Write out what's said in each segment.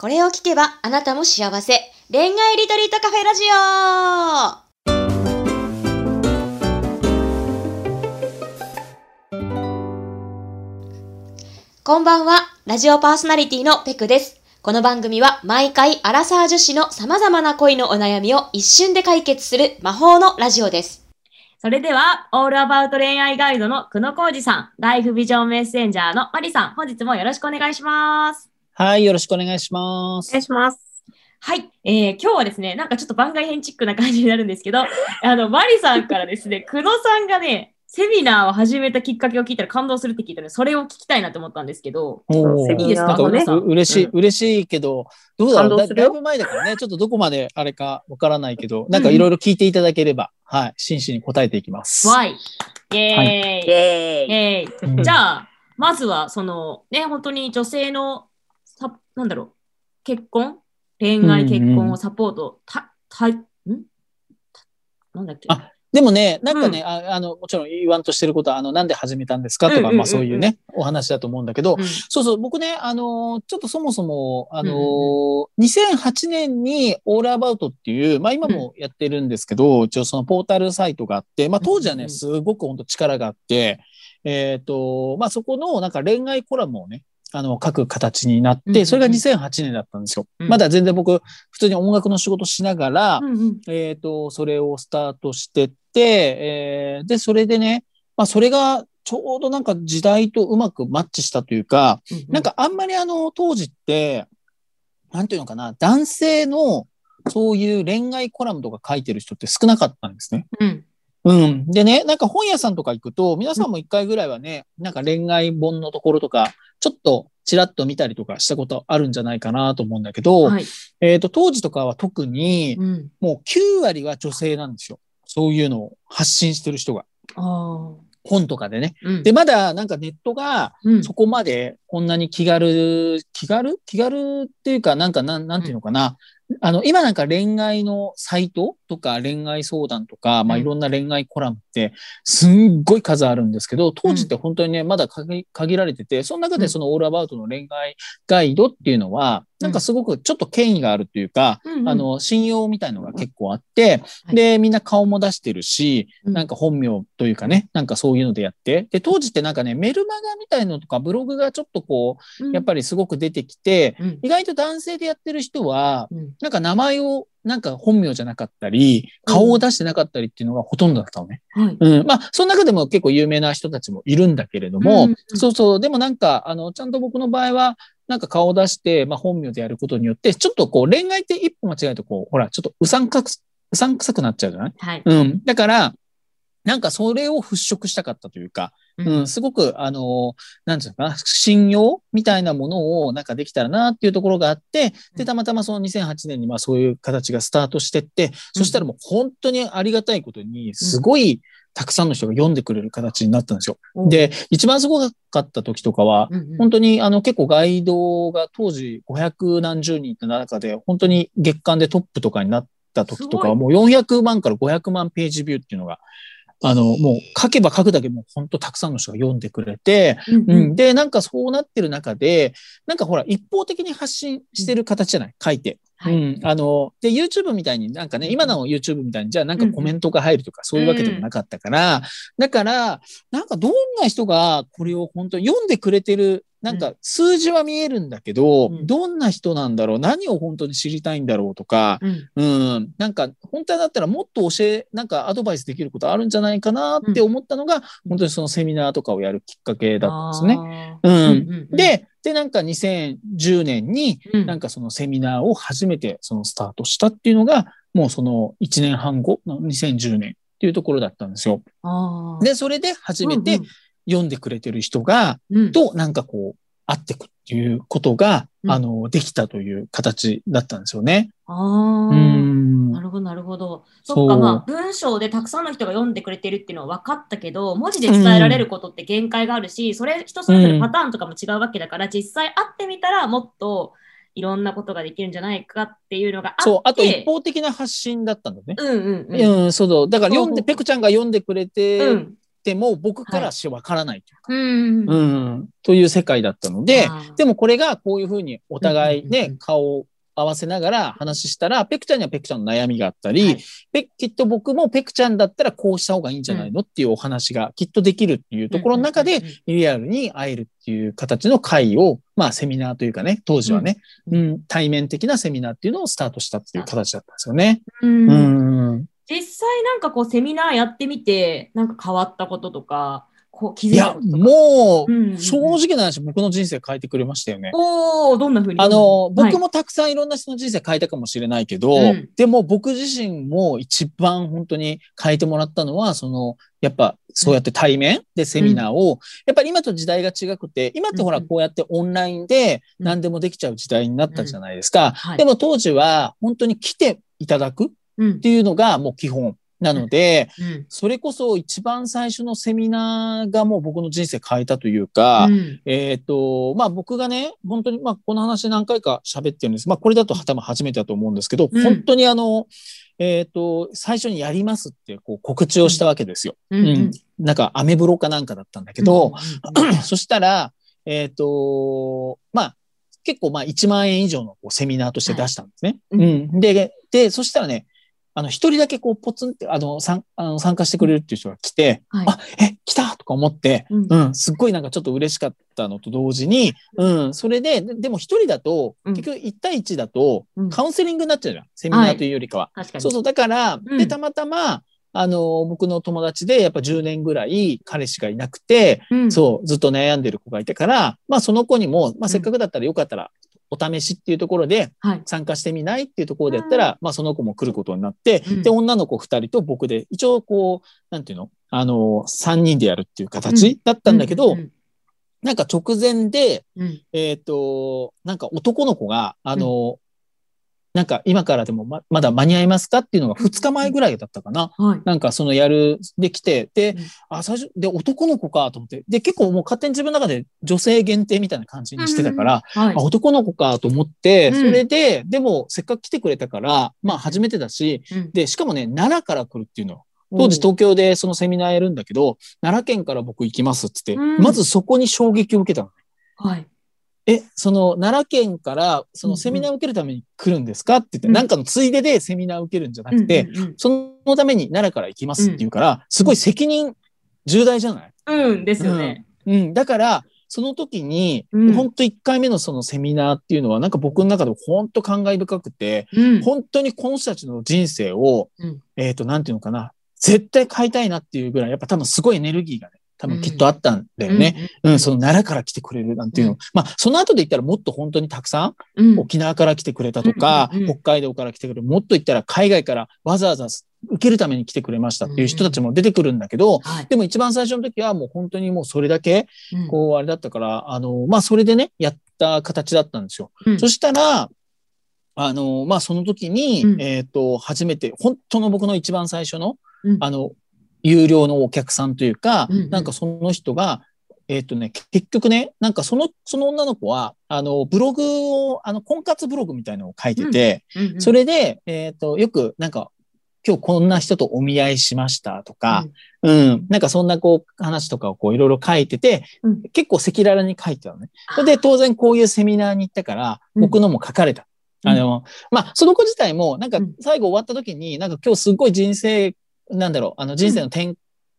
これを聞けばあなたも幸せ。恋愛リトリートカフェラジオこんばんは、ラジオパーソナリティのペクです。この番組は毎回アラサー女子の様々な恋のお悩みを一瞬で解決する魔法のラジオです。それでは、オールアバウト恋愛ガイドの久野浩二さん、ライフビジョンメッセンジャーのマリさん、本日もよろしくお願いします。はい、よろしくお願いします。お願いします。はい、えー、今日はですね、なんかちょっと番外編チックな感じになるんですけど、あの、マリさんからですね、久野さんがね、セミナーを始めたきっかけを聞いたら感動するって聞いたので、それを聞きたいなと思ったんですけど、おーいいですかなんか久野さん？う嬉しい、うん嬉しいけど、どうだろう？だだいぶ前だからね、ちょっとどこまであれかわからないけど、なんかいろいろ聞いていただければ、はい、真摯に答えていきます。Y。イェーイ。イェーイ。イェーイうんじゃあ、まずは、その、ね、本当に女性の、さなんだろう、結婚？恋愛、うんうん結婚をサポート、た、た、ん？たなんだっけ？あでもね、なんかね、ああの、もちろん言わんとしてることは、あの、なんで始めたんですか？とか、うんうんうん。うんまあそういうね、お話だと思うんだけど、うん。そうそう、僕ね、あのーちょっとそもそも、あのーうんうん。2008年にオールアバウトっていう、まあ今もやってるんですけど、一応そのポータルサイトがあって、まあ当時はね、うんうんすごく本当力があって、えっ、と、まあそこのなんか恋愛コラムをね、あの、書く形になって、それが2008年だったんですよ。うんまだ全然僕、普通に音楽の仕事しながら、えっ、と、それをスタートしてって、えーで、それでね、まあそれがちょうどなんか時代とうまくマッチしたというか、うんなんかあんまりあの当時って、なんていうのかな、男性のそういう恋愛コラムとか書いてる人って少なかったんですね。うん。うん。でね、なんか本屋さんとか行くと、皆さんも一回ぐらいはね、なんか恋愛本のところとか、ちょっとちらっと見たりとかしたことあるんじゃないかなと思うんだけど、はい。えっ、と、当時とかは特に、うん。もう9割は女性なんですよ。そういうのを発信してる人が。本とかでね。うん。で、まだなんかネットが、うんそこまでこんなに気軽、気軽？気軽っていうか、なんかなん、なんていうのかな。あの、今なんか恋愛のサイトとか恋愛相談とか、まあうん。いろんな恋愛コラムってすんごい数あるんですけど、当時って本当にね、まだ限限られてて、その中でそのオールアバウトの恋愛ガイドっていうのは、なんかすごくちょっと権威があるっていうか、うんうん。あの、信用みたいのが結構あって、はい。で、みんな顔も出してるし、うん。なんか本名というかね、なんかそういうのでやって、で、当時ってなんかね、メルマガみたいのとかブログがちょっとこう、やっぱりすごく出てきて、うん。意外と男性でやってる人は、うん。なんか名前を、なんか本名じゃなかったり、顔を出してなかったりっていうのがほとんどだったのね。はい。うん。まあ、その中でも結構有名な人たちもいるんだけれども、うん。そうそう、でもなんか、あの、ちゃんと僕の場合は、なんか顔を出して、まあ本名でやることによって、ちょっとこう恋愛って一歩間違えるとこう、ほら、ちょっとうさんかく、うさんくさくなっちゃうじゃない？はい。うん。だから、なんかそれを払拭したかったというか、うんうん、すごく、あの、なんていうのかな、信用みたいなものをなんかできたらなっていうところがあって、で、うんたまたまその2008年にまあそういう形がスタートしてって、そしたらもう本当にありがたいことに、すごいたくさんの人が読んでくれる形になったんですよ。おで、一番すごかった時とかは、うんうん、本当にあの結構ガイドが当時500何十人って中で本当に月間でトップとかになった時とかはもう400万から500万ページビューっていうのがあのもう書けば書くだけもう本当たくさんの人が読んでくれて、うんうん。うん、でなんかそうなってる中でなんかほら一方的に発信してる形じゃない？書いて。はい。うん、あの、で、YouTube みたいになんかね、今の YouTube みたいに、じゃあなんかコメントが入るとか、そういうわけでもなかったから、だから、なんかどんな人がこれを本当に読んでくれてる、なんか数字は見えるんだけど、うん。どんな人なんだろう、何を本当に知りたいんだろうとか、うん。うん、なんか本当だったらもっと教え、なんかアドバイスできることあるんじゃないかなって思ったのが、本当にそのセミナーとかをやるきっかけだったんですね。ねうん。で、で、なんか2010年に、うん。なんかそのセミナーを初めてそのスタートしたっていうのが、もうその1年半後の2010年っていうところだったんですよ。で、それで初めて読んでくれてる人が、うんうんとなんかこう、会ってくっていうことが、うんあの、できたという形だったんですよね。あうーんなるほど、なるほど。そっか、まあ、文章でたくさんの人が読んでくれてるっていうのは分かったけど、文字で伝えられることって限界があるし、それ人それぞれパターンとかも違うわけだから、実際会ってみたらもっといろんなことができるんじゃないかっていうのがあって。そう、あと一方的な発信だったんだね。うんうんうん。うん、そうだ。だから読んで、ペクちゃんが読んでくれて、うんても僕からしてわからないというか、うん。うん、という世界だったので、でもこれがこういうふうにお互いね顔を合わせながら話したら、ペクちゃんにはペクちゃんの悩みがあったり、はい。ペきっと僕もペクちゃんだったらこうした方がいいんじゃないの？っていうお話がきっとできるっていうところの中で、リアルに会えるっていう形の会を、まあセミナーというかね、当時はね、ううん。ん。対面的なセミナーっていうのをスタートしたっていう形だったんですよね。うん。うん。実際なんかこうセミナーやってみて、なんか変わったこととか、こう気づいや、いたこととか。もう、うんうんうん。正直な話、僕の人生変えてくれましたよね。おおどんなふうに？あの、はい。僕もたくさんいろんな人の人生変えたかもしれないけど、うん。でも僕自身も一番本当に変えてもらったのは、その、やっぱそうやって対面？でセミナーを、やっぱり今と時代が違くて、今ってほらうん。うんこうやってオンラインでうん。何でもできちゃう時代になったじゃないですか。はい。でも当時は本当に来ていただくっうん。ていうのがもう基本なので、うん。それこそ一番最初のセミナーがもう僕の人生変えたというか、うん。えっ、と、まあ僕がね、本当に、まあこの話何回か喋ってるんです。まあこれだと多分初めてだと思うんですけど、うん。本当にあの、えっ、と、最初にやりますってこう告知をしたわけですよ。うん。うんなんかアメブロかなんかだったんだけど、そしたら、えっ、と、まあ結構まあ1万円以上のこうセミナーとして出したんですね。はいうん。で、で、そしたらね、あの、一人だけこう、ポツンって、あの、参あの参加してくれるっていう人が来て、はい。あ、え、来たとか思って、うん。うん、すっごいなんかちょっと嬉しかったのと同時に、うん、それで、ででも一人だと、うん。結局1対1だとうん、カウンセリングになっちゃうじゃん。セミナーというよりかは。確かに。そうそう、だから、うん。で、たまたま、あの、僕の友達で、やっぱ10年ぐらい彼氏がいなくて、うん。そう、ずっと悩んでる子がいたから、まあその子にも、まあせっかくだったらよかったら、お試しっていうところではい。参加してみないっていうところでやったら、まあその子も来ることになって、うん。で、女の子2人と僕で、一応こう、なんていうの？あの、3人でやるっていう形だったんだけど、うんなんか直前で、うん。えっ、と、なんか男の子が、あの、なんか今からでもままだ間に合いますかっていうのが2日前ぐらいだったかな。はい。なんかそのやる、できて、でうん、あ、最初、で、男の子かと思って、で、結構もう勝手に自分の中で女性限定みたいな感じにしてたから、はいあ、。男の子かと思って、うんそれで、でもせっかく来てくれたから、まあ初めてだし、うんで、しかもね、奈良から来るっていうの。当時東京でそのセミナーやるんだけど、奈良県から僕行きますっつって、うんまずそこに衝撃を受けたの。はい。え、その奈良県からそのセミナーを受けるために来るんですかって言って、うん。なんかのついででセミナーを受けるんじゃなくて、そのために奈良から行きますって言うから、すごい責任重大じゃない？うん、うんですよね。うん。だから、その時に、うん。本当1回目のそのセミナーっていうのは、なんか僕の中で本当感慨深くて、うん。本当にこの人たちの人生を、うん。えっ、と、なんていうのかな、絶対変えたいなっていうぐらい、やっぱ多分すごいエネルギーがね、多分きっとあったんだよね。うん、その奈良から来てくれるなんていうの。うんまあ、その後で言ったらもっと本当にたくさん、うん。沖縄から来てくれたとか、北海道から来てくれる、もっと言ったら海外からわざわざ受けるために来てくれましたっていう人たちも出てくるんだけど、はい。でも一番最初の時はもう本当にもうそれだけ、うんこうあれだったから、あの、まあそれでね、やった形だったんですよ。うんそしたら、あの、まあその時に、うんえっ、と、初めて、本当の僕の一番最初の、うんあの、有料のお客さんというか、うんうん。なんかその人が、えっ、とね、結局ね、なんかその、その女の子は、あの、ブログを、あの、婚活ブログみたいなのを書いてて、うんうんそれで、えっ、と、よく、なんか、今日こんな人とお見合いしましたとか、うん、なんかそんなこう話とかをこういろいろ書いてて、うん。結構赤裸々に書いてたのね。それで当然こういうセミナーに行ったから、うん。僕のも書かれた。うん。あの、まあ、その子自体も、なんかうん。最後終わった時に、なんか今日すっごい人生、なんだろう、あの人生の転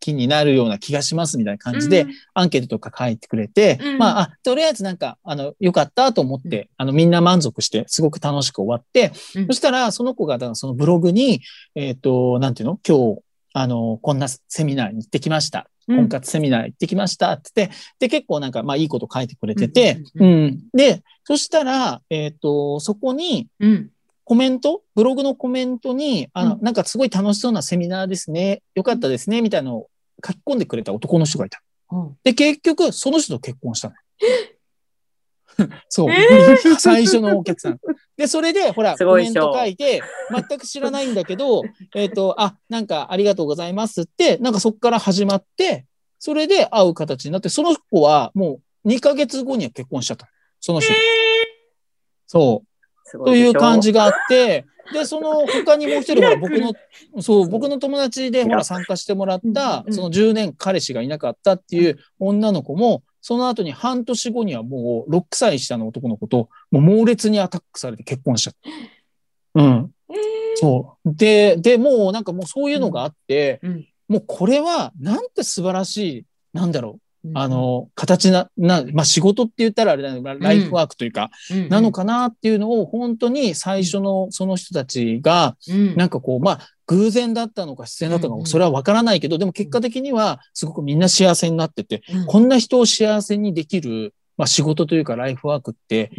機になるような気がしますみたいな感じで、アンケートとか書いてくれて、うん。まあ、あ、とりあえずなんか、あの、よかったと思って、あの、みんな満足して、すごく楽しく終わって、うん。そしたら、その子が、だからそのブログに、えっ、と、なんていうの？今日、あの、こんなセミナーに行ってきました。うん。婚活セミナー行ってきましたって言って、で、結構なんか、まあ、いいこと書いてくれてて、ううんんで、そしたら、えっ、と、そこに、うん。コメント？ブログのコメントに、あの、うんなんかすごい楽しそうなセミナーですね。よかったですね。みたいなのを書き込んでくれた男の人がいた。うんで、結局、その人と結婚したの。そう、え 最初のお客さん。で、それで、ほら、コメント書いて、全く知らないんだけど、えっと、あ、なんかありがとうございますって、なんかそこから始まって、それで会う形になって、その子はもう2ヶ月後には結婚しちゃった。その人。そう。という感じがあって、で、その他にもう一人、ほら、僕の、そう、僕の友達で、ほら、参加してもらったその10年彼氏がいなかったっていう女の子も、その後に半年後にはもう6歳下の男の子と、もう猛烈にアタックされて結婚しちゃった。うん。そう。で、で、もうなんかもうそういうのがあって、うんもうこれはなんて素晴らしい、なんだろう、うんあ、の、形な、な、まあ仕事って言ったらあれだね、まあライフワークというか、うん。なの、かなっていうのを本当に最初のその人たちが、うん。なんかこう、まあ、偶然だったのか自然だったのか、それはわからないけど、でも結果的にはすごくみんな幸せになってて、うん。こんな人を幸せにできる、まあ仕事というかライフワークって、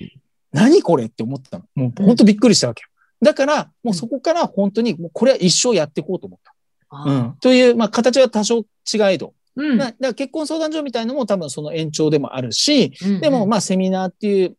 何これって思ってたの。もう本当びっくりしたわけよ。だから、もうそこから本当に、もうこれは一生やっていこうと思った。うん。という、まあ形は多少違えど。うん。だだから結婚相談所みたいのも多分その延長でもあるし、うんでも、まあ、セミナーっていう、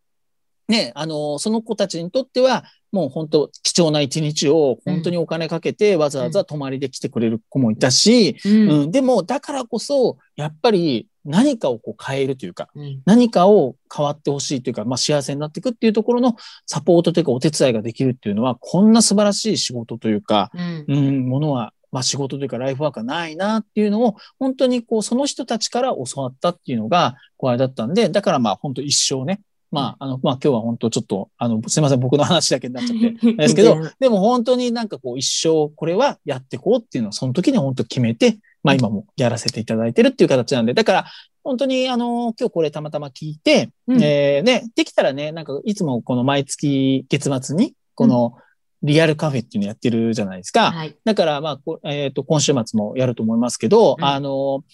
ね、あの、その子たちにとっては、もう本当貴重な一日を本当にお金かけてわざわざ泊まりで来てくれる子もいたし、うん。うん、でも、だからこそ、やっぱり何かをこう変えるというか、うん。何かを変わってほしいというか、まあ、幸せになっていくっていうところのサポートというかお手伝いができるっていうのは、こんな素晴らしい仕事というか、うん。うん、ものは、まあ仕事というかライフワークがないなっていうのを、本当にこう、その人たちから教わったっていうのが、こうあれだったんで、だからまあ本当一生ね、まあ、あの、まあ今日は本当ちょっと、あの、すいません、僕の話だけになっちゃって、ですけどでも本当になんかこう一生これはやっていこうっていうのをその時に本当決めて、まあ今もやらせていただいてるっていう形なんで、だから本当にあの、今日これたまたま聞いて、うん。えーね、できたらね、なんかいつもこの毎月月末に、このリアルカフェっていうのやってるじゃないですか。はい。だから、まあ、こえっ、と、今週末もやると思いますけど、うんあの、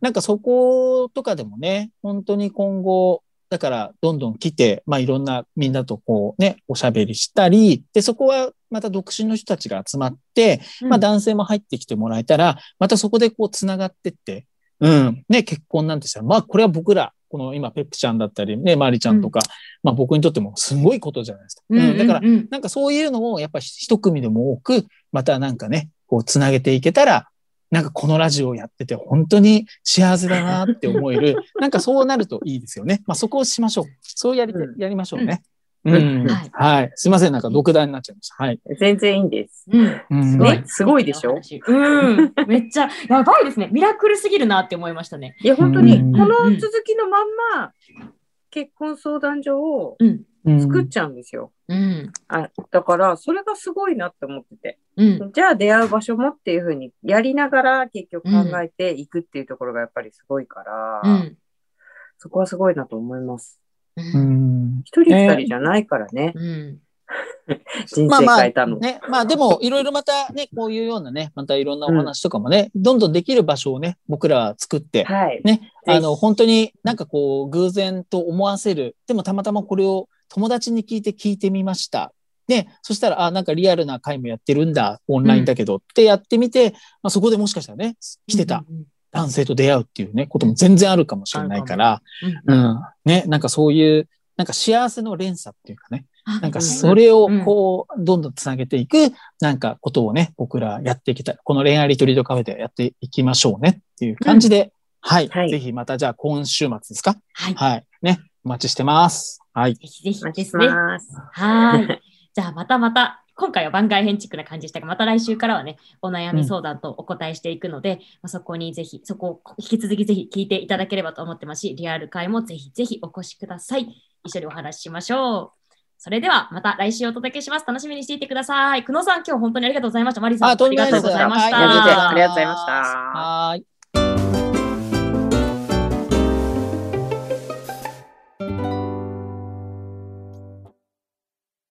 なんかそことかでもね、本当に今後、だから、どんどん来て、まあ、いろんなみんなとこうね、おしゃべりしたり、で、そこはまた独身の人たちが集まって、まあ、男性も入ってきてもらえたら、またそこでこう、つながってって、うん、ね、結婚なんてしたら、まあ、これは僕ら、この今、ペップちゃんだったり、ね、マリちゃんとか、まあ、僕にとってもすごいことじゃないですか。うん、だから、うんなんかそういうのをやっぱり一組でも多く、またなんかね、こうつなげていけたら、なんかこのラジオをやってて本当に幸せだなって思える、なんかそうなるといいですよね。まあそこをしましょう。そうやりやりましょうね。ううんん。はいはい。すいません。なんか独断になっちゃいました。はい。全然いいんです。うんうんすごい、すごいでしょ？うん。めっちゃ、やばいですね。ミラクルすぎるなって思いましたね。いや、本当に、うんこの続きのまんま、結婚相談所を作っちゃうんですよ。うん。あだから、それがすごいなって思ってて。うん。じゃあ出会う場所もっていうふうにやりながら結局考えていくっていうところがやっぱりすごいから、うん。そこはすごいなと思います。ううん。ん。一人二人じゃないからね、うん。人まあまあ、生変えたの。ね。まあでも、いろいろまたね、こういうようなね、またいろんなお話とかもね、どんどんできる場所をね、僕らは作って、はい。ね、あの、本当になんかこう、偶然と思わせる。でもたまたまこれを友達に聞いて聞いてみました。で、そしたら、あ、なんかリアルな会もやってるんだ、オンラインだけど、ってやってみて、まあそこでもしかしたらね、来てた男性と出会うっていうね、ことも全然あるかもしれないから、うん。うん。ね、なんかそういう、なんか幸せの連鎖っていうかね、あなんかそれをうんこう、どんどんつなげていく、なんかことをね、僕らやっていきたい。この恋愛リトリートカフェでやっていきましょうねっていう感じで、はい。はいぜひまたじゃあ今週末ですか？はい。はい。ね。お待ちしてます。はい。ぜひぜひお待ちしですね。ます。はい。じゃあまたまた、今回は番外編チックな感じでしたが、また来週からはね、お悩み相談とお答えしていくので、まあ、そこにぜひ、そこを引き続きぜひ聞いていただければと思ってますし、リアル会もぜひぜひお越しください。一緒にお話ししましょう。それではまた来週お届けします。楽しみにしていてください。久野さん、今日本当にありがとうございました。マリさん、あ、りがとうございました。はいありがとうございますありがとうございましたはい。